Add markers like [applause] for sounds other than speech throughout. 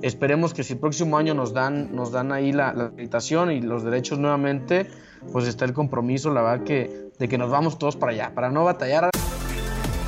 Esperemos que si el próximo año nos dan, nos dan ahí la, la y los derechos nuevamente, pues está el compromiso, la verdad, que, de que nos vamos todos para allá, para no batallar.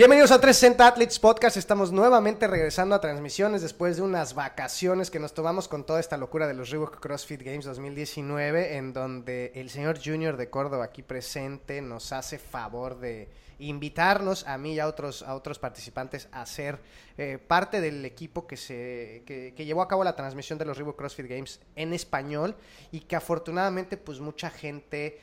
Bienvenidos a 360 Athletes Podcast. Estamos nuevamente regresando a transmisiones después de unas vacaciones que nos tomamos con toda esta locura de los Reebok CrossFit Games 2019, en donde el señor Junior de Córdoba aquí presente nos hace favor de invitarnos a mí y a otros, a otros participantes a ser eh, parte del equipo que, se, que, llevó a cabo la transmisión de los Reebok CrossFit Games en español y que afortunadamente pues mucha gente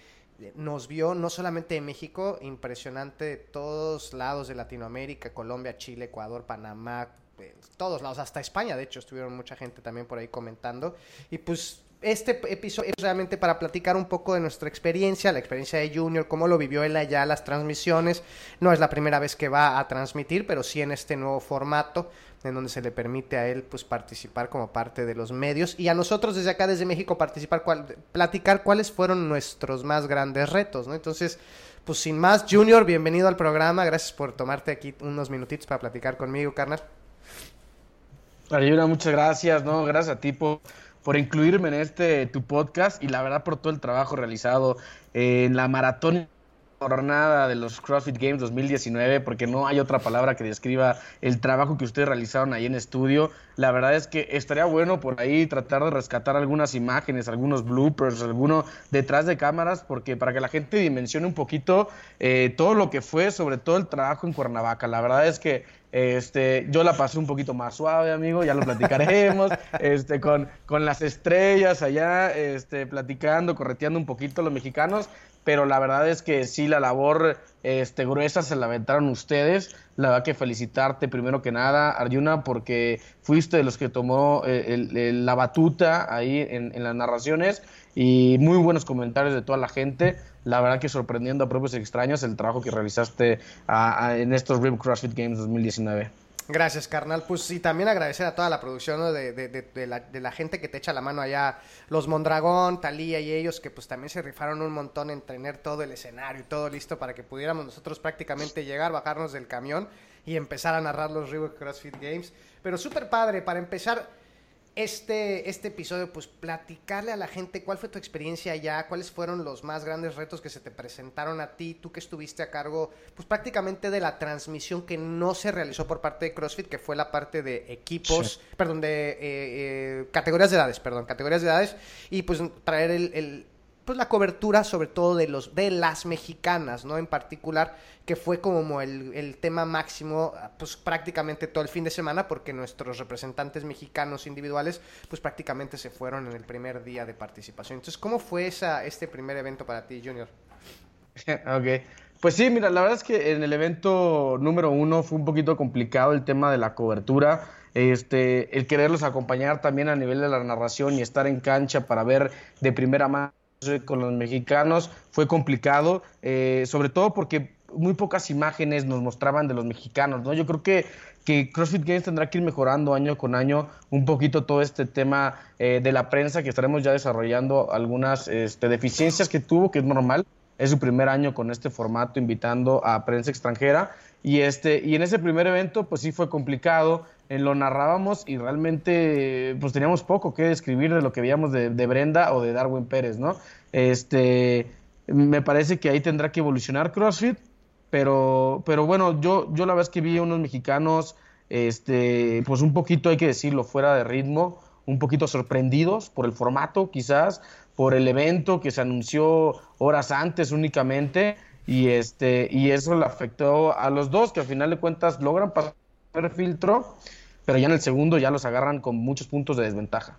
nos vio no solamente de México, impresionante de todos lados de Latinoamérica, Colombia, Chile, Ecuador, Panamá, eh, todos lados, hasta España, de hecho, estuvieron mucha gente también por ahí comentando. Y pues este episodio es realmente para platicar un poco de nuestra experiencia, la experiencia de Junior, cómo lo vivió él allá, las transmisiones. No es la primera vez que va a transmitir, pero sí en este nuevo formato en donde se le permite a él pues participar como parte de los medios y a nosotros desde acá desde México participar cual, platicar cuáles fueron nuestros más grandes retos, ¿no? Entonces, pues sin más, Junior, bienvenido al programa, gracias por tomarte aquí unos minutitos para platicar conmigo, carnal. Ayuna, muchas gracias, no, gracias a ti por, por incluirme en este tu podcast y la verdad por todo el trabajo realizado en la maratón jornada de los CrossFit Games 2019, porque no hay otra palabra que describa el trabajo que ustedes realizaron ahí en estudio. La verdad es que estaría bueno por ahí tratar de rescatar algunas imágenes, algunos bloopers, alguno detrás de cámaras, porque para que la gente dimensione un poquito eh, todo lo que fue, sobre todo el trabajo en Cuernavaca. La verdad es que este, yo la pasé un poquito más suave, amigo, ya lo platicaremos, [laughs] este, con, con las estrellas allá, este, platicando, correteando un poquito los mexicanos, pero la verdad es que sí, la labor este, gruesa se la aventaron ustedes. La verdad que felicitarte primero que nada, Arjuna, porque fuiste de los que tomó eh, el, la batuta ahí en, las narraciones y muy buenos comentarios de toda la gente. La verdad que sorprendiendo a propios extraños el trabajo que realizaste en estos Rib CrossFit Games 2019. Gracias, carnal. Pues y también agradecer a toda la producción de, de, de, la, de la gente que te echa la mano allá, los Mondragón, Talía y ellos, que pues también se rifaron un montón en tener todo el escenario y todo listo para que pudiéramos nosotros prácticamente llegar, bajarnos del camión y empezar a narrar los Reebok CrossFit Games. Pero súper padre, para empezar este, este episodio, pues platicarle a la gente cuál fue tu experiencia allá, cuáles fueron los más grandes retos que se te presentaron a ti, tú que estuviste a cargo, pues prácticamente de la transmisión que no se realizó por parte de CrossFit, que fue la parte de equipos, sí. perdón, de eh, eh, categorías de edades, perdón, categorías de edades, y pues traer el, el pues la cobertura sobre todo de los de las mexicanas, ¿no? En particular, que fue como el, el, tema máximo, pues prácticamente todo el fin de semana, porque nuestros representantes mexicanos individuales, pues prácticamente se fueron en el primer día de participación. Entonces, ¿cómo fue esa, este primer evento para ti, Junior? [laughs] ok. Pues sí, mira, la verdad es que en el evento número uno fue un poquito complicado el tema de la cobertura. Este, el quererlos acompañar también a nivel de la narración y estar en cancha para ver de primera mano con los mexicanos fue complicado, eh, sobre todo porque muy pocas imágenes nos mostraban de los mexicanos, ¿no? Yo creo que, que CrossFit Games tendrá que ir mejorando año con año un poquito todo este tema eh, de la prensa, que estaremos ya desarrollando algunas este, deficiencias que tuvo, que es normal, es su primer año con este formato, invitando a prensa extranjera, y, este, y en ese primer evento, pues sí fue complicado, lo narrábamos y realmente pues teníamos poco que describir de lo que veíamos de, de, Brenda o de Darwin Pérez, ¿no? Este, me parece que ahí tendrá que evolucionar CrossFit, pero, pero bueno, yo, yo la verdad es que vi unos mexicanos, este, pues un poquito, hay que decirlo, fuera de ritmo, un poquito sorprendidos por el formato, quizás, por el evento que se anunció horas antes únicamente, y, este, y eso le afectó a los dos, que al final de cuentas logran pasar el filtro, pero ya en el segundo ya los agarran con muchos puntos de desventaja.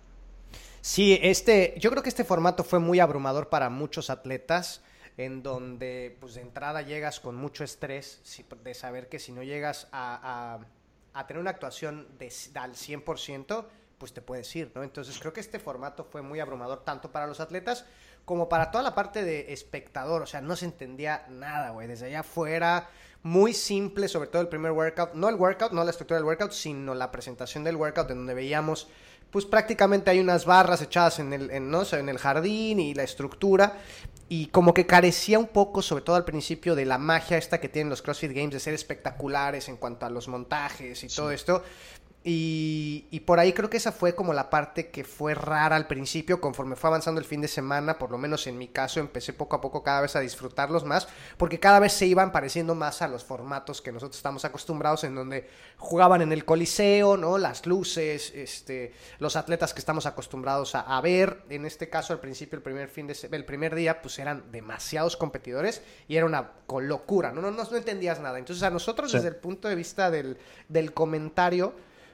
Sí, este, yo creo que este formato fue muy abrumador para muchos atletas, en donde pues de entrada llegas con mucho estrés de saber que si no llegas a tener una actuación de, al 100%, pues te puedes ir, ¿no? Entonces creo que este formato fue muy abrumador tanto para los atletas como para toda la parte de espectador, o sea, no se entendía nada, güey, desde allá afuera, muy simple, sobre todo el primer workout, no el workout, no la estructura del workout, sino la presentación del workout en donde veíamos pues prácticamente hay unas barras echadas en el, en, ¿no? en el jardín y la estructura. Y como que carecía un poco, sobre todo al principio, de la magia esta que tienen los CrossFit Games de ser espectaculares en cuanto a los montajes y todo esto. Y, por ahí creo que esa fue como la parte que fue rara al principio, conforme fue avanzando el fin de semana, por lo menos en mi caso, empecé poco a poco cada vez a disfrutarlos más, porque cada vez se iban pareciendo más a los formatos que nosotros estamos acostumbrados, en donde jugaban en el coliseo, ¿no? Las luces, este, los atletas que estamos acostumbrados a, ver. En este caso, al principio, el primer fin de el primer día, pues eran demasiados competidores y era una locura, ¿no? No, no, entendías nada. Entonces, a nosotros, desde el punto de vista del, del comentario,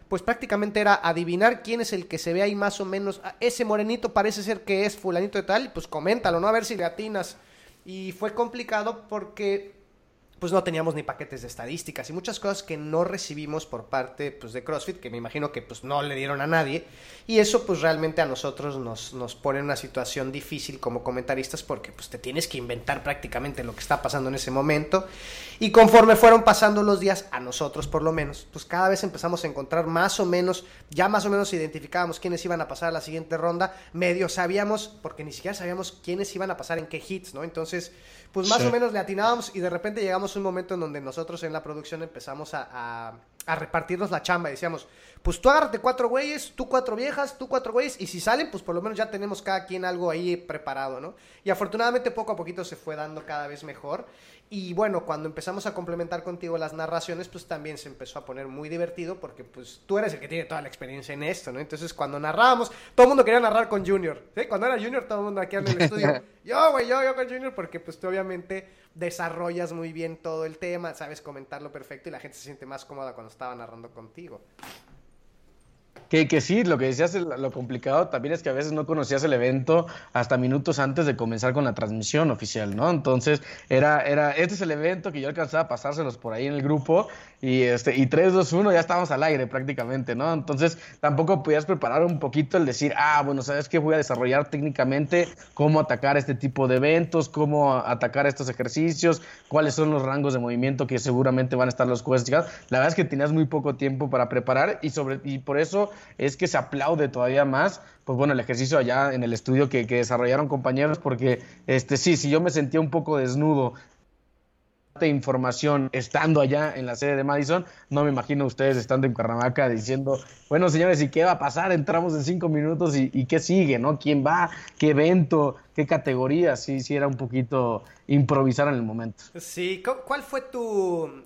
pues prácticamente era adivinar quién es el que se ve ahí más o menos. Ah, ese morenito parece ser que es fulanito de tal, pues coméntalo, ¿no? A ver si le atinas. Y fue complicado porque pues no teníamos ni paquetes de estadísticas y muchas cosas que no recibimos por parte pues, de CrossFit, que me imagino que pues no le dieron a nadie. Y eso pues realmente a nosotros nos, nos pone en una situación difícil como comentaristas porque pues te tienes que inventar prácticamente lo que está pasando en ese momento. Y conforme fueron pasando los días, a nosotros por lo menos, pues cada vez empezamos a encontrar más o menos, ya más o menos identificábamos quiénes iban a pasar a la siguiente ronda, medio sabíamos, porque ni siquiera sabíamos quiénes iban a pasar en qué hits, ¿no? Entonces pues más o menos le atinábamos y de repente llegamos un momento en donde nosotros en la producción empezamos a, repartirnos la chamba decíamos, pues tú agárrate cuatro güeyes, tú cuatro viejas, tú cuatro güeyes, y si salen, pues por lo menos ya tenemos cada quien algo ahí preparado, ¿no? Y afortunadamente poco a poquito se fue dando cada vez mejor. Y bueno, cuando empezamos a complementar contigo las narraciones, pues también se empezó a poner muy divertido porque pues tú eres el que tiene toda la experiencia en esto, ¿no? Entonces cuando narrábamos, todo el mundo quería narrar con Junior, ¿sí? Cuando era Junior, todo el mundo aquí en el estudio, [laughs] yo, güey, yo, yo con Junior, porque pues tú obviamente desarrollas muy bien todo el tema, sabes comentarlo perfecto y la gente se siente más cómoda cuando estaba narrando contigo. Que, sí, lo que decías, lo complicado también es que a veces no conocías el evento hasta minutos antes de comenzar con la transmisión oficial, ¿no? Entonces, era, era, este es el evento que yo alcanzaba a pasárselos por ahí en el grupo y, este, y 3, 2, 1 ya estábamos al aire prácticamente, ¿no? Entonces, tampoco podías preparar un poquito el decir, ah, bueno, ¿sabes qué? Voy a desarrollar técnicamente cómo atacar este tipo de eventos, cómo atacar estos ejercicios, cuáles son los rangos de movimiento que seguramente van a estar los jueces. La verdad es que tenías muy poco tiempo para preparar y, sobre, y por eso es que se aplaude todavía más, pues bueno, el ejercicio allá en el estudio que, desarrollaron compañeros, porque este sí, si yo me sentía un poco desnudo de información estando allá en la sede de Madison, no me imagino ustedes estando en Cuernavaca diciendo, bueno señores, ¿y qué va a pasar? Entramos en cinco minutos y, qué sigue, ¿no? ¿Quién va? ¿Qué evento? ¿Qué categoría? Sí, sí era un poquito improvisar en el momento. Sí, ¿cuál fue tu,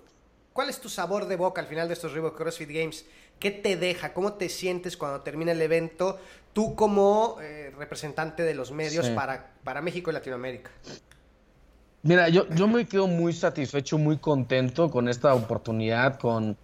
cuál es tu sabor de boca al final de estos Reebok CrossFit Games? ¿Qué te deja? ¿Cómo te sientes cuando termina el evento? Tú como eh, representante de los medios para, para México y Latinoamérica. Mira, yo, yo me quedo muy satisfecho, muy contento con esta oportunidad, con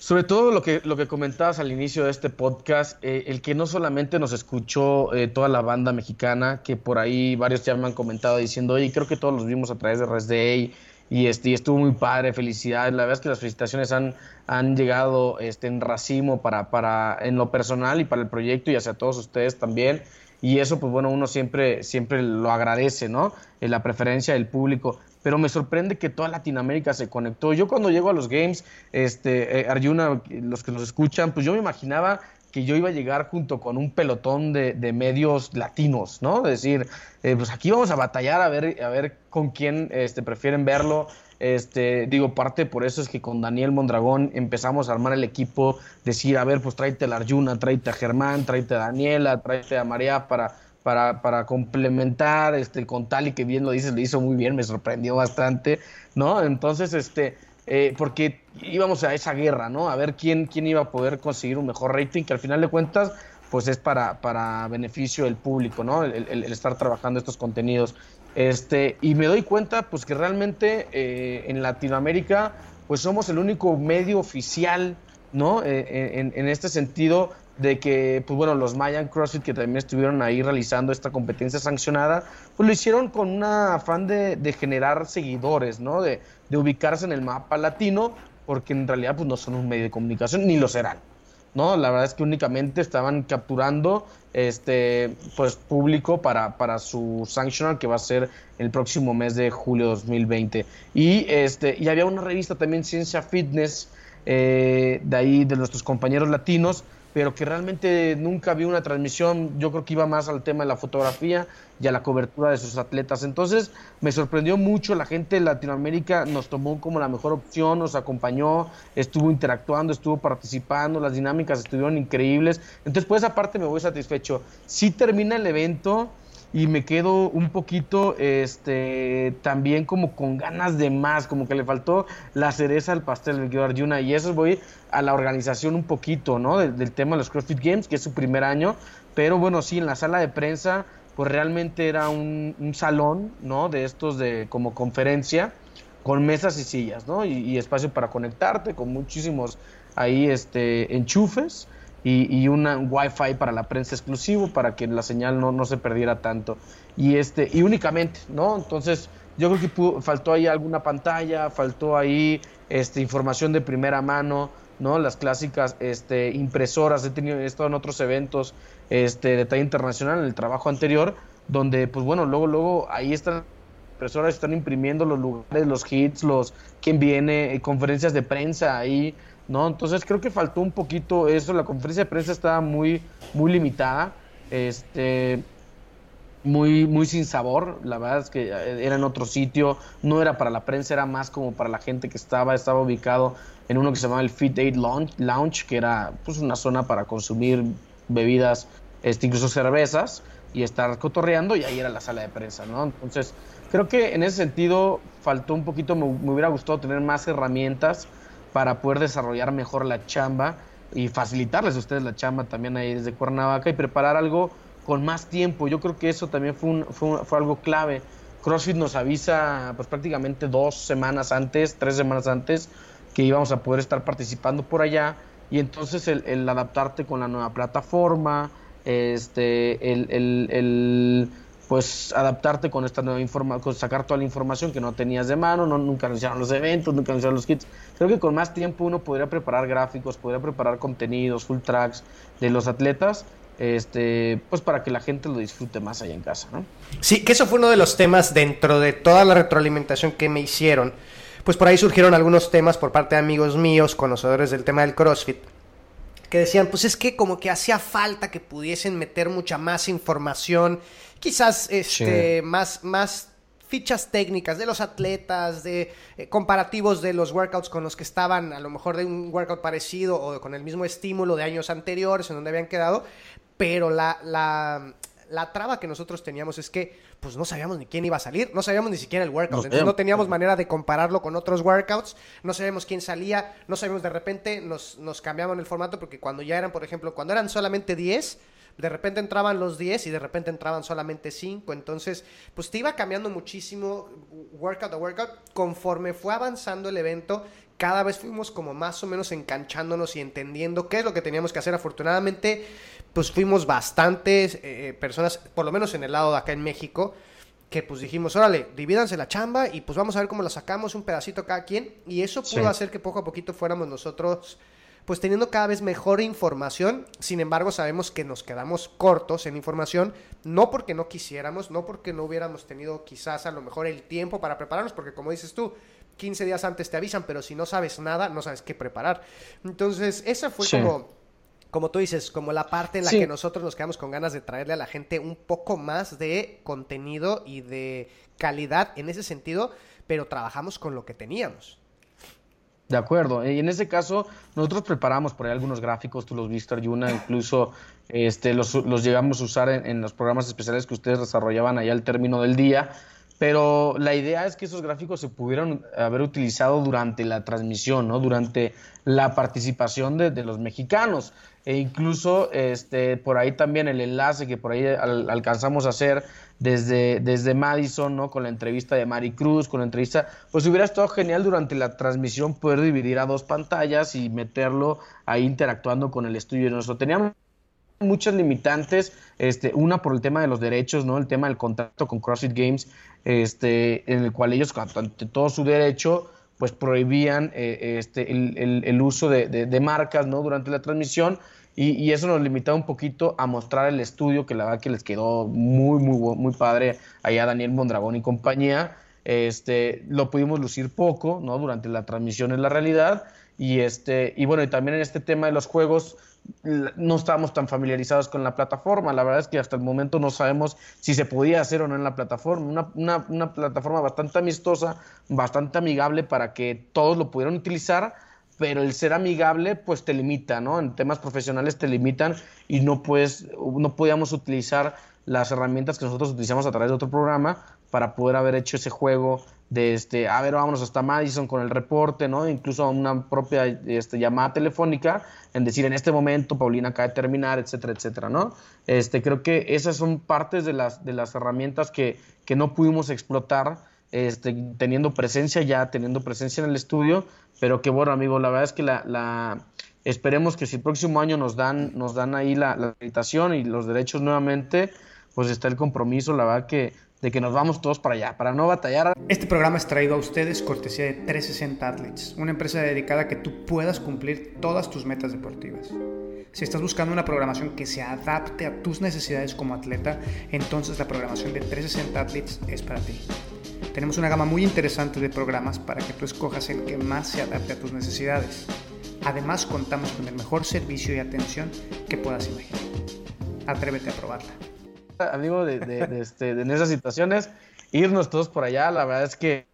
sobre todo lo que, lo que comentabas al inicio de este podcast, eh, el que no solamente nos escuchó eh, toda la banda mexicana, que por ahí varios ya me han comentado diciendo, oye, creo que todos los vimos a través de Res Day y, este, estuvo muy padre, felicidades. La verdad es que las felicitaciones han, han llegado este, en racimo para, para, en lo personal y para el proyecto y hacia todos ustedes también. Y eso, pues bueno, uno siempre, siempre lo agradece, ¿no? Eh, la preferencia del público. Pero me sorprende que toda Latinoamérica se conectó. Yo cuando llego a los games, este, eh, Arjuna, los que nos escuchan, pues yo me imaginaba que yo iba a llegar junto con un pelotón de, medios latinos, ¿no? Es decir, eh, pues aquí vamos a batallar a ver, a ver con quién este, prefieren verlo. Este, digo, parte por eso es que con Daniel Mondragón empezamos a armar el equipo, decir, a ver, pues tráete a la Arjuna, tráete a Germán, tráete a Daniela, tráete a María para, para, para complementar, este, con tal y que bien lo dices, le hizo muy bien, me sorprendió bastante, ¿no? Entonces, este, eh, porque íbamos a esa guerra, ¿no? A ver quién, quién iba a poder conseguir un mejor rating, que al final de cuentas, pues es para, para beneficio del público, ¿no? El, estar trabajando estos contenidos. Este, y me doy cuenta, pues que realmente eh, en Latinoamérica, pues somos el único medio oficial, ¿no? Eh, en, en, este sentido de que, pues bueno, los Mayan CrossFit que también estuvieron ahí realizando esta competencia sancionada, pues lo hicieron con un afán de, de generar seguidores, ¿no? De, de, ubicarse en el mapa latino, porque en realidad pues no son un medio de comunicación, ni lo serán. ¿no? La verdad es que únicamente estaban capturando este pues público para, para su sanctional que va a ser el próximo mes de julio 2020. Y este y había una revista también Ciencia Fitness eh, de ahí de nuestros compañeros latinos pero que realmente nunca vi una transmisión, yo creo que iba más al tema de la fotografía y a la cobertura de sus atletas. Entonces me sorprendió mucho, la gente de Latinoamérica nos tomó como la mejor opción, nos acompañó, estuvo interactuando, estuvo participando, las dinámicas estuvieron increíbles. Entonces por esa parte me voy satisfecho. Si termina el evento y me quedo un poquito este también como con ganas de más, como que le faltó la cereza al pastel del querido Arjuna y eso voy a la organización un poquito, ¿no? Del, tema de los CrossFit Games, que es su primer año, pero bueno, sí, en la sala de prensa pues realmente era un, salón, ¿no? De estos de como conferencia con mesas y sillas, ¿no? Y, y espacio para conectarte con muchísimos ahí este enchufes y, y un wifi para la prensa exclusivo para que la señal no, no se perdiera tanto. Y, este, y únicamente, ¿no? Entonces, yo creo que faltó ahí alguna pantalla, faltó ahí este, información de primera mano, ¿no? Las clásicas este, impresoras, he, tenido, he estado en otros eventos este, de talla internacional, en el trabajo anterior, donde, pues bueno, luego, luego ahí están impresoras, están imprimiendo los lugares, los hits, los quién viene, eh, conferencias de prensa ahí, ¿no? Entonces creo que faltó un poquito eso, la conferencia de prensa estaba muy, muy limitada, este, muy, muy sin sabor, la verdad es que eh, era en otro sitio, no era para la prensa, era más como para la gente que estaba, estaba ubicado en uno que se llamaba el Fit Aid Lounge, que era pues una zona para consumir bebidas, este, incluso cervezas, y estar cotorreando, y ahí era la sala de prensa, ¿no? Entonces, creo que en ese sentido faltó un poquito, me hubiera gustado tener más herramientas, para poder desarrollar mejor la chamba y facilitarles a ustedes la chamba también ahí desde Cuernavaca y preparar algo con más tiempo. Yo creo que eso también fue, fue, algo clave. CrossFit nos avisa pues prácticamente dos semanas antes, tres semanas antes, que íbamos a poder estar participando por allá y entonces el, adaptarte con la nueva plataforma, este, el pues adaptarte con esta nueva información, sacar toda la información que no tenías de mano, no, nunca anunciaron los eventos, nunca anunciaron los kits. Creo que con más tiempo uno podría preparar gráficos, podría preparar contenidos, full tracks de los atletas, este, pues para que la gente lo disfrute más allá en casa, ¿no? Sí, que eso fue uno de los temas dentro de toda la retroalimentación que me hicieron. Pues por ahí surgieron algunos temas por parte de amigos míos, conocedores del tema del CrossFit que decían, pues es que como que hacía falta que pudiesen meter mucha más información, quizás este, más, más fichas técnicas de los atletas, de eh, comparativos de los workouts con los que estaban, a lo mejor de un workout parecido o con el mismo estímulo de años anteriores en donde habían quedado, pero la, la, la traba que nosotros teníamos es que pues no sabíamos ni quién iba a salir, no sabíamos ni siquiera el workout, entonces no teníamos manera de compararlo con otros workouts, no sabíamos quién salía, no sabíamos de repente, nos, nos cambiaban el formato porque cuando ya eran, por ejemplo, cuando eran solamente 10, de repente entraban los 10 y de repente entraban solamente 5, entonces pues te iba cambiando muchísimo workout a workout conforme fue avanzando el evento. Cada vez fuimos como más o menos enganchándonos y entendiendo qué es lo que teníamos que hacer. Afortunadamente, pues fuimos bastantes eh, personas, por lo menos en el lado de acá en México, que pues dijimos, órale, divídanse la chamba y pues vamos a ver cómo la sacamos un pedacito cada quien. Y eso pudo hacer que poco a poquito fuéramos nosotros pues teniendo cada vez mejor información. Sin embargo, sabemos que nos quedamos cortos en información, no porque no quisiéramos, no porque no hubiéramos tenido quizás a lo mejor el tiempo para prepararnos, porque como dices tú, 15 días antes te avisan, pero si no sabes nada, no sabes qué preparar. Entonces, esa fue como como tú dices, como la parte en la que nosotros nos quedamos con ganas de traerle a la gente un poco más de contenido y de calidad en ese sentido, pero trabajamos con lo que teníamos. De acuerdo. Y en ese caso, nosotros preparamos por ahí algunos gráficos, tú los viste, Arjuna, incluso este, los, llegamos a usar en, en, los programas especiales que ustedes desarrollaban allá al término del día pero la idea es que esos gráficos se pudieran haber utilizado durante la transmisión, ¿no? durante la participación de, los mexicanos. E incluso este, por ahí también el enlace que por ahí alcanzamos a hacer desde, desde Madison, ¿no? Con la entrevista de Mari Cruz, con la entrevista, pues hubiera estado genial durante la transmisión poder dividir a dos pantallas y meterlo ahí interactuando con el estudio nuestro. Teníamos muchas limitantes, este, una por el tema de los derechos, ¿no? El tema del contrato con CrossFit Games, este, en el cual ellos, ante todo su derecho, pues prohibían eh, este, el, uso de, marcas ¿no? durante la transmisión y, eso nos limitaba un poquito a mostrar el estudio que la verdad que les quedó muy, muy, muy padre allá Daniel Mondragón y compañía. Este, lo pudimos lucir poco ¿no? durante la transmisión en la realidad y, este, y bueno, y también en este tema de los juegos no estábamos tan familiarizados con la plataforma. La verdad es que hasta el momento no sabemos si se podía hacer o no en la plataforma. Una, plataforma bastante amistosa, bastante amigable para que todos lo pudieran utilizar, pero el ser amigable pues te limita, ¿no? En temas profesionales te limitan y no puedes, no podíamos utilizar las herramientas que nosotros utilizamos a través de otro programa para poder haber hecho ese juego de este, a ver, vámonos hasta Madison con el reporte, ¿no? Incluso una propia este, llamada telefónica en decir en este momento Paulina acaba de terminar, etcétera, etcétera, ¿no? Este, creo que esas son partes de las, de las herramientas que, que no pudimos explotar este, teniendo presencia ya, teniendo presencia en el estudio, pero que bueno, amigo, la verdad es que la, esperemos que si el próximo año nos dan, nos dan ahí la, la y los derechos nuevamente, pues está el compromiso, la verdad que de que nos vamos todos para allá, para no batallar. Este programa es traído a ustedes cortesía de 360 Athletes, una empresa dedicada a que tú puedas cumplir todas tus metas deportivas. Si estás buscando una programación que se adapte a tus necesidades como atleta, entonces la programación de 360 Athletes es para ti. Tenemos una gama muy interesante de programas para que tú escojas el que más se adapte a tus necesidades. Además, contamos con el mejor servicio y atención que puedas imaginar. Atrévete a probarla amigo, de, de, este, de, esas situaciones, irnos todos por allá. La verdad es que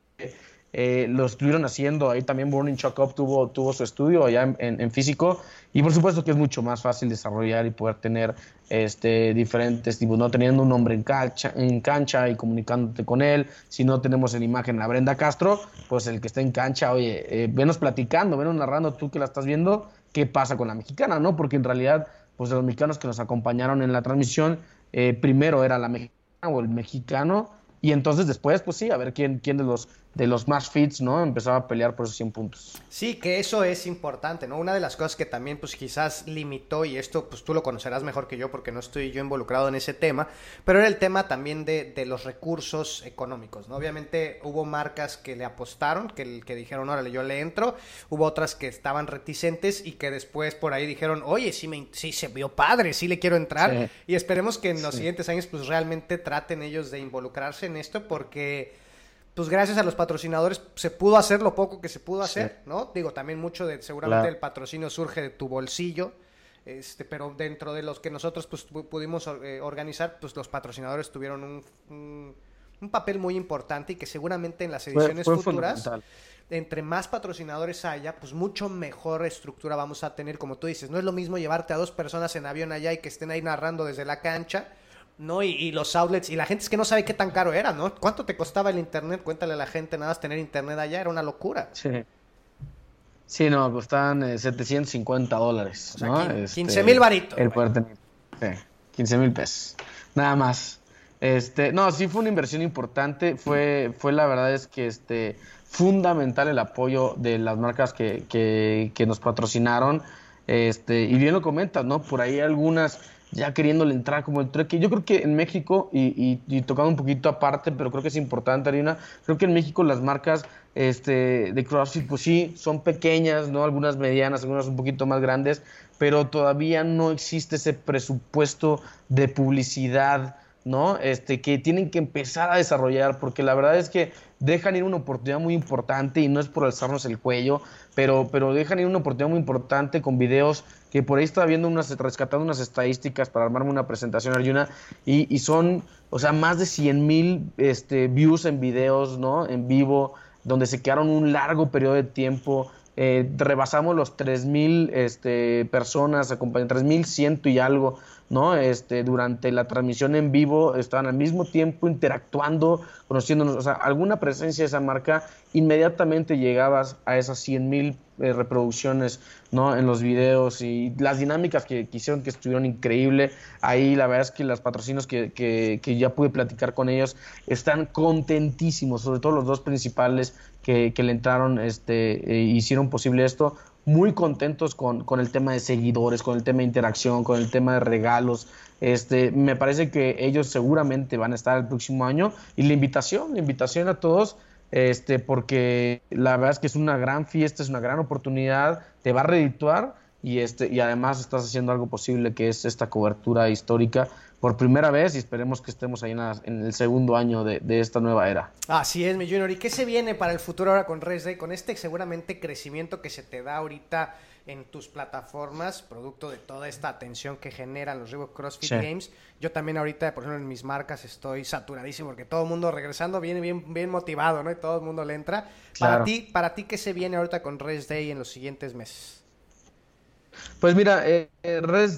eh, lo estuvieron haciendo. Ahí también Burning Shock Up tuvo, tuvo su estudio allá en, físico. Y por supuesto que es mucho más fácil desarrollar y poder tener este, diferentes tipos, no teniendo un hombre en cancha, en cancha y comunicándote con él. Si no tenemos en imagen a Brenda Castro, pues el que está en cancha, oye, eh, venos platicando, venos narrando tú que la estás viendo, qué pasa con la mexicana, ¿no? Porque en realidad, pues los mexicanos que nos acompañaron en la transmisión, eh, primero era la mexicana o el mexicano, y entonces después, pues sí, a ver quién, quién de los de los más fits, ¿no? Empezaba a pelear por esos 100 puntos. Sí, que eso es importante, ¿no? Una de las cosas que también, pues quizás limitó, y esto, pues tú lo conocerás mejor que yo porque no estoy yo involucrado en ese tema, pero era el tema también de, de los recursos económicos, ¿no? Obviamente hubo marcas que le apostaron, que, que dijeron, órale, yo le entro, hubo otras que estaban reticentes y que después por ahí dijeron, oye, sí, me, sí se vio padre, sí le quiero entrar, y esperemos que en los siguientes años, pues realmente traten ellos de involucrarse en esto porque pues gracias a los patrocinadores se pudo hacer lo poco que se pudo hacer, ¿no? Digo, también mucho de, seguramente el patrocinio surge de tu bolsillo, este, pero dentro de los que nosotros pues, pudimos eh, organizar, pues los patrocinadores tuvieron un, un, papel muy importante y que seguramente en las ediciones futuras, entre más patrocinadores haya, pues mucho mejor estructura vamos a tener, como tú dices, no es lo mismo llevarte a dos personas en avión allá y que estén ahí narrando desde la cancha, ¿no? Y, los outlets, y la gente es que no sabe qué tan caro era, ¿no? ¿Cuánto te costaba el internet? Cuéntale a la gente, nada más tener internet allá, era una locura. Sí. Sí, no, costaban 750 eh, dólares, ¿no? 15 este, mil varitos. El poder tener. Sí, 15 mil pesos. Nada más. Este, no, sí fue una inversión importante. Fue, fue la verdad es que este, fundamental el apoyo de las marcas que, que, que nos patrocinaron. Este, y bien lo comentas, ¿no? Por ahí algunas ya queriéndole entrar como el trueque. Yo creo que en México, y, y, tocando un poquito aparte, pero creo que es importante, Arina, creo que en México las marcas este, de CrossFit, pues sí, son pequeñas, ¿no? Algunas medianas, algunas un poquito más grandes, pero todavía no existe ese presupuesto de publicidad, ¿no? Este, que tienen que empezar a desarrollar, porque la verdad es que dejan ir una oportunidad muy importante y no es por alzarnos el cuello, pero, pero dejan ir una oportunidad muy importante con videos que por ahí estaba viendo unas, rescatando unas estadísticas para armarme una presentación, Arjuna, y, y son, o sea, más de 100 mil este, views en videos, ¿no? En vivo, donde se quedaron un largo periodo de tiempo. Eh, rebasamos los 3.000 este, personas, 3.100 y algo ¿no? Este, durante la transmisión en vivo estaban al mismo tiempo interactuando, conociéndonos, o sea, alguna presencia de esa marca, inmediatamente llegabas a esas 100 mil eh, reproducciones, ¿no? En los videos y las dinámicas que, hicieron que estuvieron increíble. Ahí la verdad es que los patrocinos que, que, ya pude platicar con ellos están contentísimos, sobre todo los dos principales que, le entraron, este, e hicieron posible esto muy contentos con, con, el tema de seguidores, con el tema de interacción, con el tema de regalos. Este, me parece que ellos seguramente van a estar el próximo año y la invitación, la invitación a todos este, porque la verdad es que es una gran fiesta, es una gran oportunidad, te va a redituar y, este, y además estás haciendo algo posible que es esta cobertura histórica por primera vez y esperemos que estemos ahí en, el segundo año de, esta nueva era. Así es, mi Junior. ¿Y qué se viene para el futuro ahora con Res Con este seguramente crecimiento que se te da ahorita en tus plataformas, producto de toda esta atención que generan los Reebok CrossFit Games. Yo también ahorita, por ejemplo, en mis marcas estoy saturadísimo porque todo el mundo regresando viene bien, bien motivado, ¿no? Y todo el mundo le entra. Para ti, para ti, ¿qué se viene ahorita con Rest Day en los siguientes meses? Pues mira, eh,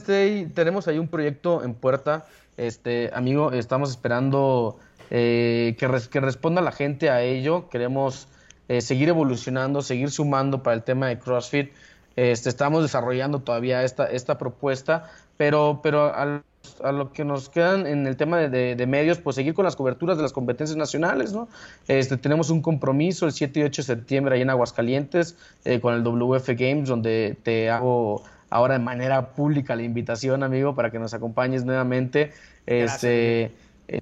Day, tenemos ahí un proyecto en puerta. Este, amigo, estamos esperando eh, que, que, responda la gente a ello. Queremos eh, seguir evolucionando, seguir sumando para el tema de CrossFit. Este, estamos desarrollando todavía esta, esta propuesta, pero, pero al a lo que nos quedan en el tema de, medios, pues seguir con las coberturas de las competencias nacionales, ¿no? Este, tenemos un compromiso el 7 y 8 de septiembre ahí en Aguascalientes eh, con el WF Games, donde te hago ahora de manera pública la invitación, amigo, para que nos acompañes nuevamente. Este, eh,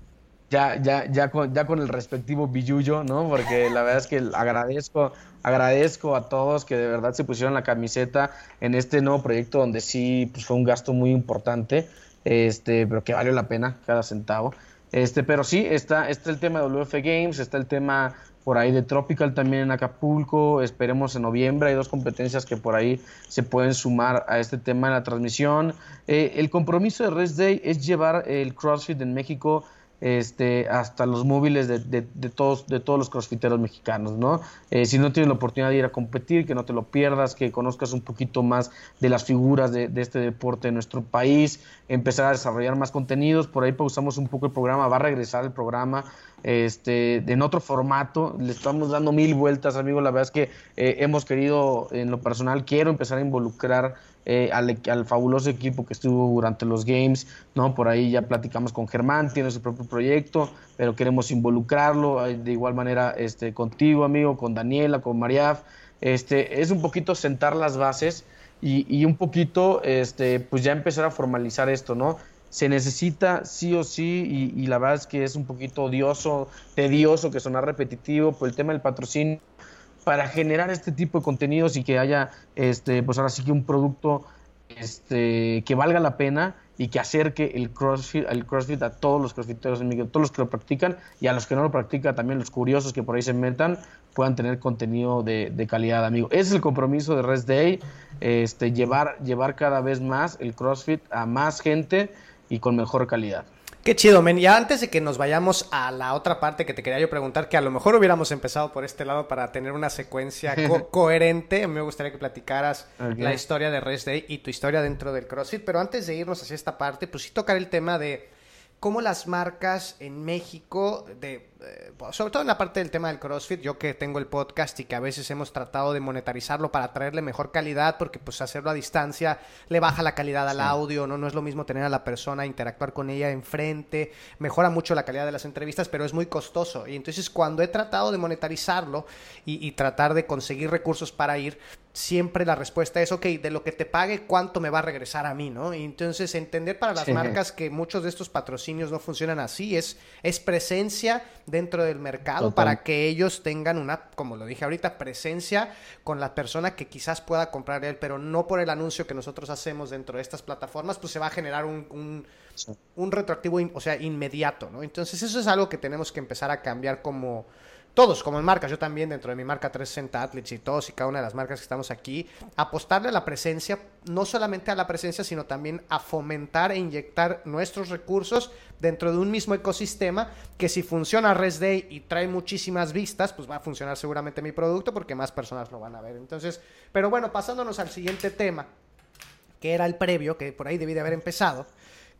ya, ya, ya, con, ya con el respectivo billuyo, ¿no? Porque la verdad es que agradezco, agradezco a todos que de verdad se pusieron la camiseta en este nuevo proyecto donde sí pues, fue un gasto muy importante este, pero que valió la pena cada centavo. Este, pero sí, está, está el tema de WF Games, está el tema por ahí de Tropical también en Acapulco, esperemos en noviembre, hay dos competencias que por ahí se pueden sumar a este tema en la transmisión. Eh, el compromiso de Rest Day es llevar el CrossFit en México este, hasta los móviles de, todos, de todos los crossfiteros mexicanos, ¿no? Eh, si no tienes la oportunidad de ir a competir, que no te lo pierdas, que conozcas un poquito más de las figuras de, este deporte en nuestro país, empezar a desarrollar más contenidos, por ahí pausamos un poco el programa, va a regresar el programa este, en otro formato, le estamos dando mil vueltas, amigo, la verdad es que eh, hemos querido, en lo personal, quiero empezar a involucrar eh, al, fabuloso equipo que estuvo durante los Games, ¿no? Por ahí ya platicamos con Germán, tiene su propio proyecto, pero queremos involucrarlo de igual manera este, contigo, amigo, con Daniela, con Mariaf. Este, es un poquito sentar las bases y, un poquito, este, pues ya empezar a formalizar esto, ¿no? Se necesita sí o sí, y, y la verdad es que es un poquito odioso, tedioso, que suena repetitivo por el tema del patrocinio para generar este tipo de contenidos y que haya, este, pues ahora sí que un producto este, que valga la pena y que acerque el CrossFit, el CrossFit a todos los crossfiteros en México, todos los que lo practican y a los que no lo practican, también los curiosos que por ahí se metan, puedan tener contenido de, calidad, amigo. Ese es el compromiso de Rest Day, este, llevar, llevar cada vez más el CrossFit a más gente y con mejor calidad. Qué chido, men. Y antes de que nos vayamos a la otra parte que te quería yo preguntar, que a lo mejor hubiéramos empezado por este lado para tener una secuencia [laughs] coherente, me gustaría que platicaras la historia de Rest Day y tu historia dentro del CrossFit. Pero antes de irnos hacia esta parte, pues sí tocar el tema de cómo las marcas en México, de, eh, sobre todo en la parte del tema del CrossFit, yo que tengo el podcast y que a veces hemos tratado de monetarizarlo para traerle mejor calidad, porque pues hacerlo a distancia le baja la calidad al audio, ¿no? No es lo mismo tener a la persona, interactuar con ella enfrente, mejora mucho la calidad de las entrevistas, pero es muy costoso. Y entonces cuando he tratado de monetarizarlo y, y tratar de conseguir recursos para ir, siempre la respuesta es, ok, de lo que te pague, ¿cuánto me va a regresar a mí, no? Y entonces entender para las marcas que muchos de estos patrocinios no funcionan así, es, es presencia dentro del mercado para que ellos tengan una, como lo dije ahorita, presencia con la persona que quizás pueda comprar él, pero no por el anuncio que nosotros hacemos dentro de estas plataformas, pues se va a generar un, un, un retroactivo, o sea, inmediato, ¿no? Entonces eso es algo que tenemos que empezar a cambiar como todos como en marcas, yo también dentro de mi marca 360 Athletes y todos y cada una de las marcas que estamos aquí, apostarle a la presencia, no solamente a la presencia, sino también a fomentar e inyectar nuestros recursos dentro de un mismo ecosistema que si funciona Rest Day y trae muchísimas vistas, pues va a funcionar seguramente mi producto porque más personas lo van a ver. Entonces, pero bueno, pasándonos al siguiente tema, que era el previo, que por ahí debí de haber empezado.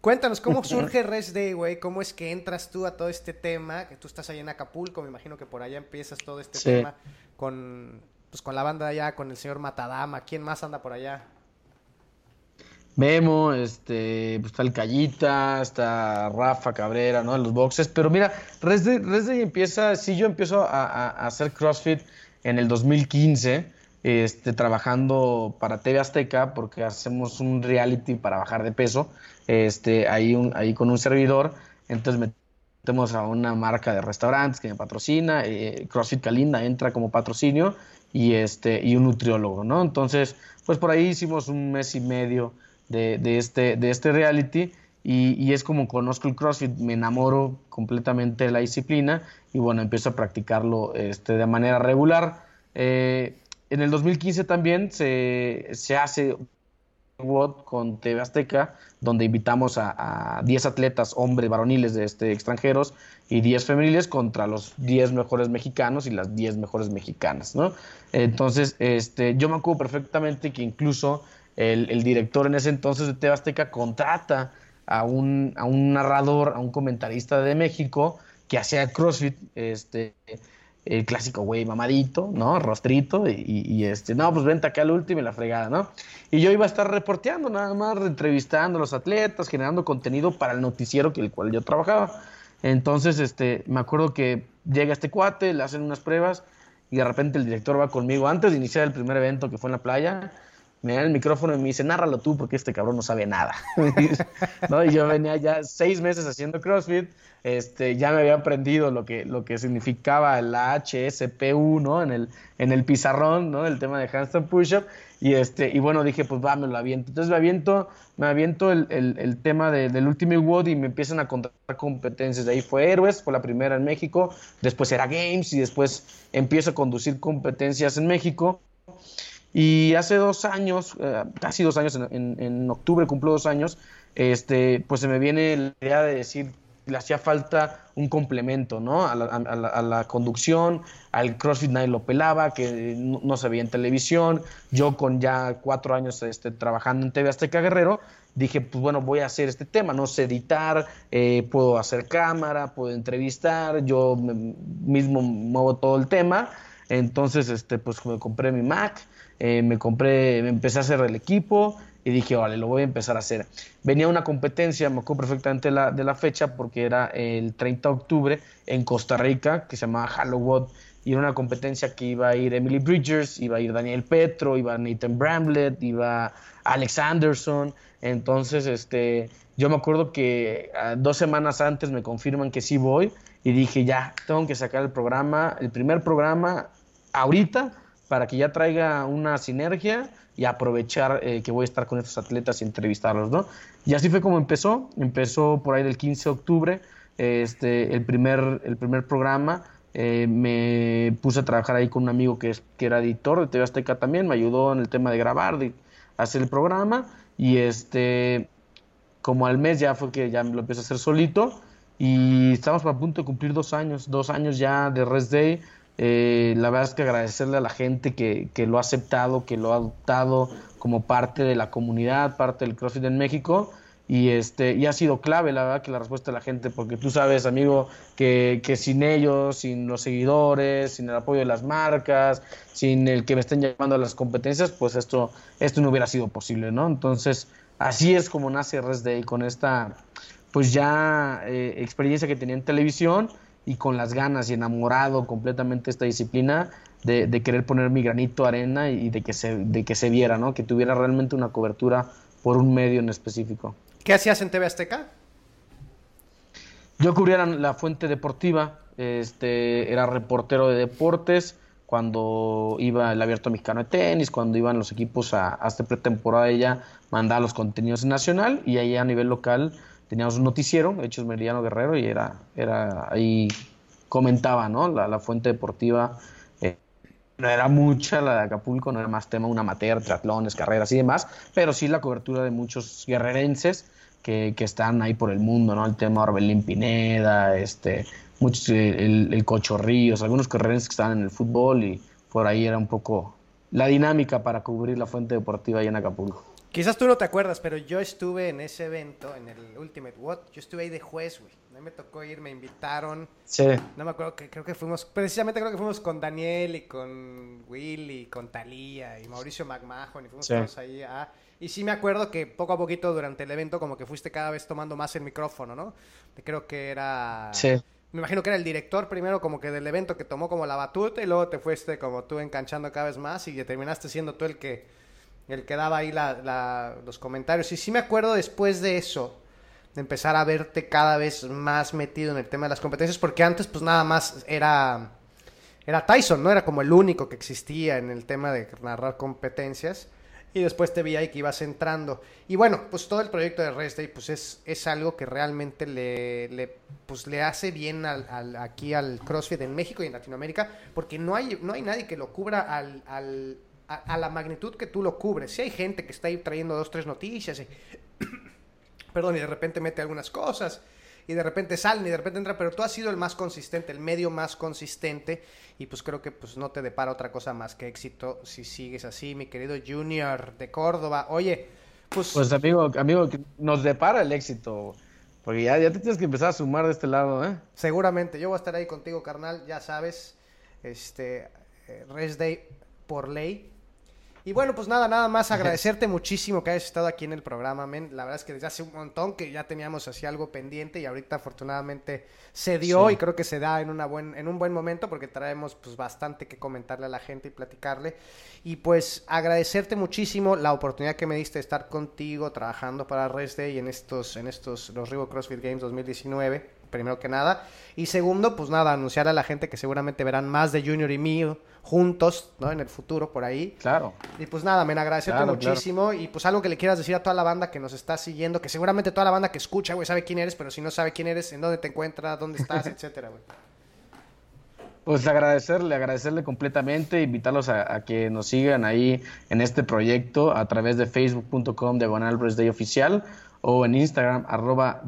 Cuéntanos, ¿cómo [laughs] surge Rest Day, güey? ¿Cómo es que entras tú a todo este tema? Que tú estás ahí en Acapulco, me imagino que por allá empiezas todo este tema con, pues, con la banda allá, con el señor Matadama. ¿Quién más anda por allá? Memo, este, pues está el Callita, está Rafa Cabrera, ¿no? Los boxes. Pero mira, Rest Day, empieza, sí, yo empiezo a, hacer CrossFit en el 2015 este, trabajando para TV Azteca porque hacemos un reality para bajar de peso este, ahí, ahí con un servidor. Entonces me tenemos a una marca de restaurantes que me patrocina, eh, CrossFit Calinda entra como patrocinio y, este, y un nutriólogo, ¿no? Entonces, pues por ahí hicimos un mes y medio de, de este, de este reality y, y, es como conozco el CrossFit, me enamoro completamente de la disciplina y bueno, empiezo a practicarlo este, de manera regular. Eh, en el 2015 también se, se hace con TV Azteca, donde invitamos a, 10 atletas, hombres, varoniles de este, extranjeros y 10 femeniles contra los 10 mejores mexicanos y las 10 mejores mexicanas, ¿no? Entonces, este, yo me acuerdo perfectamente que incluso el, el director en ese entonces de TV Azteca contrata a un, a un narrador, a un comentarista de México que hacía CrossFit, este, el clásico güey mamadito, ¿no? Rostrito, y, este, no, pues vente acá al último y la fregada, ¿no? Y yo iba a estar reporteando nada más, entrevistando a los atletas, generando contenido para el noticiero que el cual yo trabajaba. Entonces, este, me acuerdo que llega este cuate, le hacen unas pruebas y de repente el director va conmigo antes de iniciar el primer evento que fue en la playa. Me da el micrófono y me dice, nárralo tú porque este cabrón no sabe nada. [laughs] [laughs] ¿No? Y yo venía ya seis meses haciendo CrossFit, este, ya me había aprendido lo que, lo que significaba la HSPU, ¿no? En el, en el pizarrón, ¿no? El tema de handstand push-up. Y, este, y bueno, dije, pues va, me lo aviento. Entonces me aviento, me aviento el, el, tema del Ultimate World y me empiezan a contar competencias. De ahí fue Héroes, fue la primera en México. Después era Games y después empiezo a conducir competencias en México. Y hace dos años, eh, casi dos años, en, octubre cumplo dos años, este, pues se me viene la idea de decir, le hacía falta un complemento, ¿no? A la, conducción, al CrossFit nadie lo pelaba, que no, se veía en televisión. Yo con ya cuatro años este, trabajando en TV Azteca Guerrero, dije, pues bueno, voy a hacer este tema, no sé editar, eh, puedo hacer cámara, puedo entrevistar, yo mismo muevo todo el tema. Entonces, este, pues me compré mi Mac, eh, me compré, me empecé a hacer el equipo, y dije, vale, lo voy a empezar a hacer. Venía una competencia, me acuerdo perfectamente la, de la fecha, porque era el 30 de octubre en Costa Rica, que se llamaba Halloween, y era una competencia que iba a ir Emily Bridgers, iba a ir Daniel Petro, iba Nathan Bramlett, iba Alex Anderson. Entonces, este, yo me acuerdo que ah, dos semanas antes me confirman que sí voy, y dije, ya, tengo que sacar el programa, el primer programa ahorita, para que ya traiga una sinergia y aprovechar eh, que voy a estar con estos atletas y entrevistarlos, ¿no? Y así fue como empezó, empezó por ahí del 15 de octubre, este, el, primer, el primer programa, eh, me puse a trabajar ahí con un amigo que, es, que era editor de TV Azteca también, me ayudó en el tema de grabar, de hacer el programa, y este, como al mes ya fue que ya lo empecé a hacer solito, y estamos a punto de cumplir dos años, dos años ya de Rest Day, eh, la verdad es que agradecerle a la gente que, que, lo ha aceptado, que lo ha adoptado como parte de la comunidad, parte del CrossFit en México. Y, este, y ha sido clave, la verdad, que la respuesta de la gente, porque tú sabes, amigo, que, que sin ellos, sin los seguidores, sin el apoyo de las marcas, sin el que me estén llamando a las competencias, pues esto, esto no hubiera sido posible, ¿no? Entonces, así es como nace Rest Day, con esta, pues ya eh, experiencia que tenía en televisión y con las ganas y enamorado completamente de esta disciplina, de, querer poner mi granito de arena y de que, se, de que se viera, ¿no? Que tuviera realmente una cobertura por un medio en específico. ¿Qué hacías en TV Azteca? Yo cubría la, fuente deportiva, este, era reportero de deportes, cuando iba el abierto mexicano de tenis, cuando iban los equipos a, a esta pretemporada ella mandaba los contenidos en nacional y ahí a nivel local teníamos un noticiero, Hechos Meridiano Guerrero, y era, era ahí comentaba, ¿no? La, fuente deportiva eh, no era mucha la de Acapulco, no era más tema un amateur, triatlones, carreras y demás, pero sí la cobertura de muchos guerrerenses que, que están ahí por el mundo, ¿no? El tema Orbelín Pineda, este, muchos, el, el Cocho Ríos, algunos guerrerenses que estaban en el fútbol y por ahí era un poco la dinámica para cubrir la fuente deportiva ahí en Acapulco. Quizás tú no te acuerdas, pero yo estuve en ese evento, en el Ultimate What, yo estuve ahí de juez, güey. A mí me tocó ir, me invitaron. Sí. No me acuerdo, que creo que fuimos, precisamente creo que fuimos con Daniel y con Willy, con Talía y Mauricio McMahon y fuimos todos ahí a... Y sí me acuerdo que poco a poquito durante el evento como que fuiste cada vez tomando más el micrófono, ¿no? Creo que era... Sí. Me imagino que era el director primero como que del evento que tomó como la batuta y luego te fuiste como tú enganchando cada vez más y terminaste siendo tú el que el que daba ahí la, los comentarios. Y sí me acuerdo después de eso, empezar a verte cada vez más metido en el tema de las competencias, porque antes pues nada más era, era Tyson, ¿no? Era como el único que existía en el tema de narrar competencias. Y después te vi ahí que ibas entrando. Y bueno, pues todo el proyecto de Rest Day pues es, es algo que realmente le, le, pues le hace bien al, aquí al CrossFit en México y en Latinoamérica, porque no hay, no hay nadie que lo cubra al, al a, la magnitud que tú lo cubres. Si hay gente que está ahí trayendo dos, tres noticias, y, [coughs] perdón, y de repente mete algunas cosas, y de repente salen y de repente entra, pero tú has sido el más consistente, el medio más consistente, y pues creo que pues no te depara otra cosa más que éxito si sigues así, mi querido Junior de Córdoba. Oye, pues... Pues amigo, amigo, nos depara el éxito. Porque ya, ya te tienes que empezar a sumar de este lado, ¿eh? Seguramente, yo voy a estar ahí contigo, carnal, ya sabes, este, eh, Rest Day por ley, y bueno, pues nada, nada más agradecerte muchísimo que hayas estado aquí en el programa, men. La verdad es que desde hace un montón que ya teníamos así algo pendiente y ahorita afortunadamente se dio y creo que se da en, una buen, en un buen momento porque traemos pues bastante que comentarle a la gente y platicarle. Y pues agradecerte muchísimo la oportunidad que me diste de estar contigo trabajando para Rest Day en estos, en estos, los Rivo CrossFit Games 2019 primero que nada. Y segundo, pues nada, anunciar a la gente que seguramente verán más de Junior y mío juntos, ¿no? En el futuro, por ahí. Claro. Y pues nada, me agradecerte muchísimo. Y pues algo que le quieras decir a toda la banda que nos está siguiendo, que seguramente toda la banda que escucha, güey, sabe quién eres, pero si no sabe quién eres, en dónde te encuentras, dónde estás, [laughs] etcétera, güey. Pues agradecerle, agradecerle completamente, invitarlos a, que nos sigan ahí en este proyecto a través de facebook.com de Day Oficial o en Instagram, arroba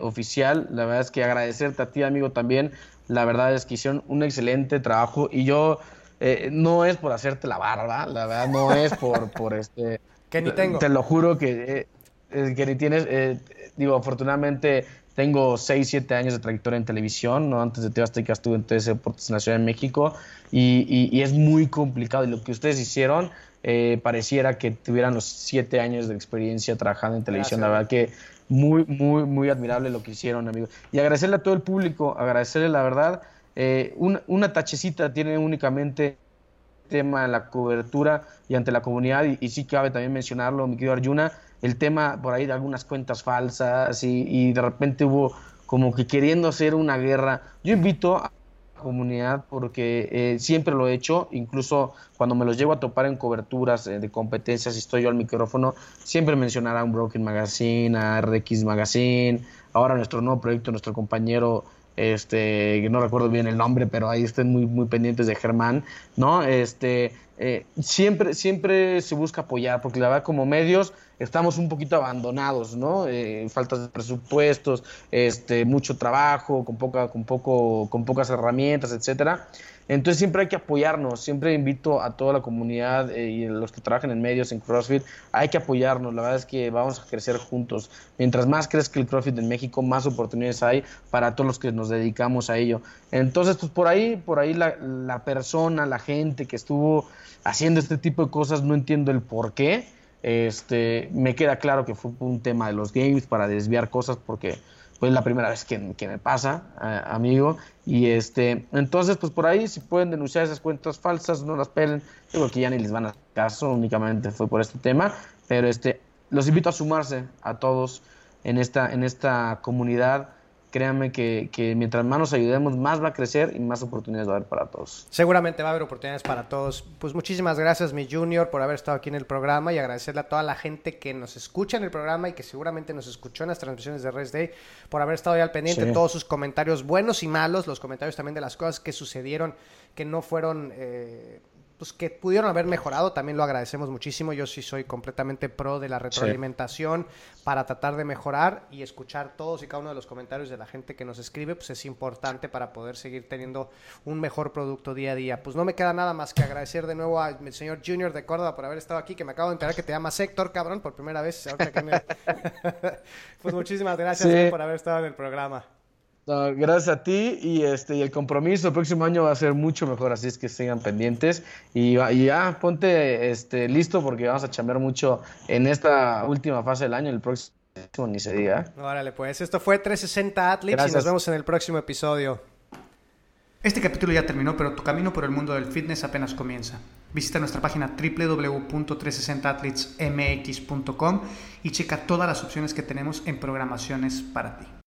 Oficial. La verdad es que agradecerte a ti, amigo, también. La verdad es que hicieron un excelente trabajo y yo eh, no es por hacerte la barba, la verdad no es por, por este... [laughs] que ni tengo. Te lo juro que, eh, que ni tienes... Eh, digo, afortunadamente tengo 6, 7 años de trayectoria en televisión, ¿no? Antes de TV Azteca estuve en TC Deportes en la Ciudad de México y, y, y, es muy complicado. Y lo que ustedes hicieron eh, pareciera que tuvieran los siete años de experiencia trabajando en televisión. La verdad que muy, muy, muy admirable lo que hicieron, amigos. Y agradecerle a todo el público, agradecerle la verdad. Eh, una, tachecita tiene únicamente tema de la cobertura y ante la comunidad, y, sí cabe también mencionarlo, mi querido Arjuna, el tema por ahí de algunas cuentas falsas y, y de repente hubo como que queriendo hacer una guerra. Yo invito a comunidad porque eh, siempre lo he hecho, incluso cuando me los llevo a topar en coberturas eh, de competencias y estoy yo al micrófono, siempre mencionará a un Broken Magazine, a RX Magazine, ahora nuestro nuevo proyecto, nuestro compañero este, no recuerdo bien el nombre, pero ahí estén muy, muy pendientes de Germán, ¿no? Este, eh, siempre, siempre se busca apoyar, porque la verdad como medios estamos un poquito abandonados, ¿no? Eh, faltas de presupuestos, este, mucho trabajo, con poca, con poco, con pocas herramientas, etcétera. Entonces siempre hay que apoyarnos, siempre invito a toda la comunidad eh, y los que trabajan en medios, en CrossFit, hay que apoyarnos, la verdad es que vamos a crecer juntos. Mientras más crezca el CrossFit en México, más oportunidades hay para todos los que nos dedicamos a ello. Entonces, pues por ahí, por ahí la, la persona, la gente que estuvo haciendo este tipo de cosas, no entiendo el por qué. Este, me queda claro que fue un tema de los games para desviar cosas porque pues la primera vez que, me pasa, amigo. Y este, entonces, pues por ahí, si pueden denunciar esas cuentas falsas, no las pelen. Yo creo que ya ni les van a caso, únicamente fue por este tema. Pero este, los invito a sumarse a todos en esta, en esta comunidad créanme que, mientras más nos ayudemos, más va a crecer y más oportunidades va a haber para todos. Seguramente va a haber oportunidades para todos. Pues muchísimas gracias, mi Junior, por haber estado aquí en el programa y agradecerle a toda la gente que nos escucha en el programa y que seguramente nos escuchó en las transmisiones de Rest Day, por haber estado ahí al pendiente de todos sus comentarios buenos y malos, los comentarios también de las cosas que sucedieron que no fueron... Eh, pues que pudieron haber mejorado, también lo agradecemos muchísimo. Yo sí soy completamente pro de la retroalimentación para tratar de mejorar y escuchar todos y cada uno de los comentarios de la gente que nos escribe, pues es importante para poder seguir teniendo un mejor producto día a día. Pues no me queda nada más que agradecer de nuevo al señor Junior de Córdoba por haber estado aquí, que me acabo de enterar que te llama Sector, cabrón, por primera vez. [laughs] pues muchísimas gracias por haber estado en el programa gracias a ti y este y el compromiso el próximo año va a ser mucho mejor, así es que sigan pendientes y, ya ponte este listo porque vamos a chambear mucho en esta última fase del año, el próximo ni se diga. Órale, pues esto fue 360 Athletes y nos vemos en el próximo episodio. Este capítulo ya terminó, pero tu camino por el mundo del fitness apenas comienza. Visita nuestra página www.360athletesmx.com y checa todas las opciones que tenemos en programaciones para ti.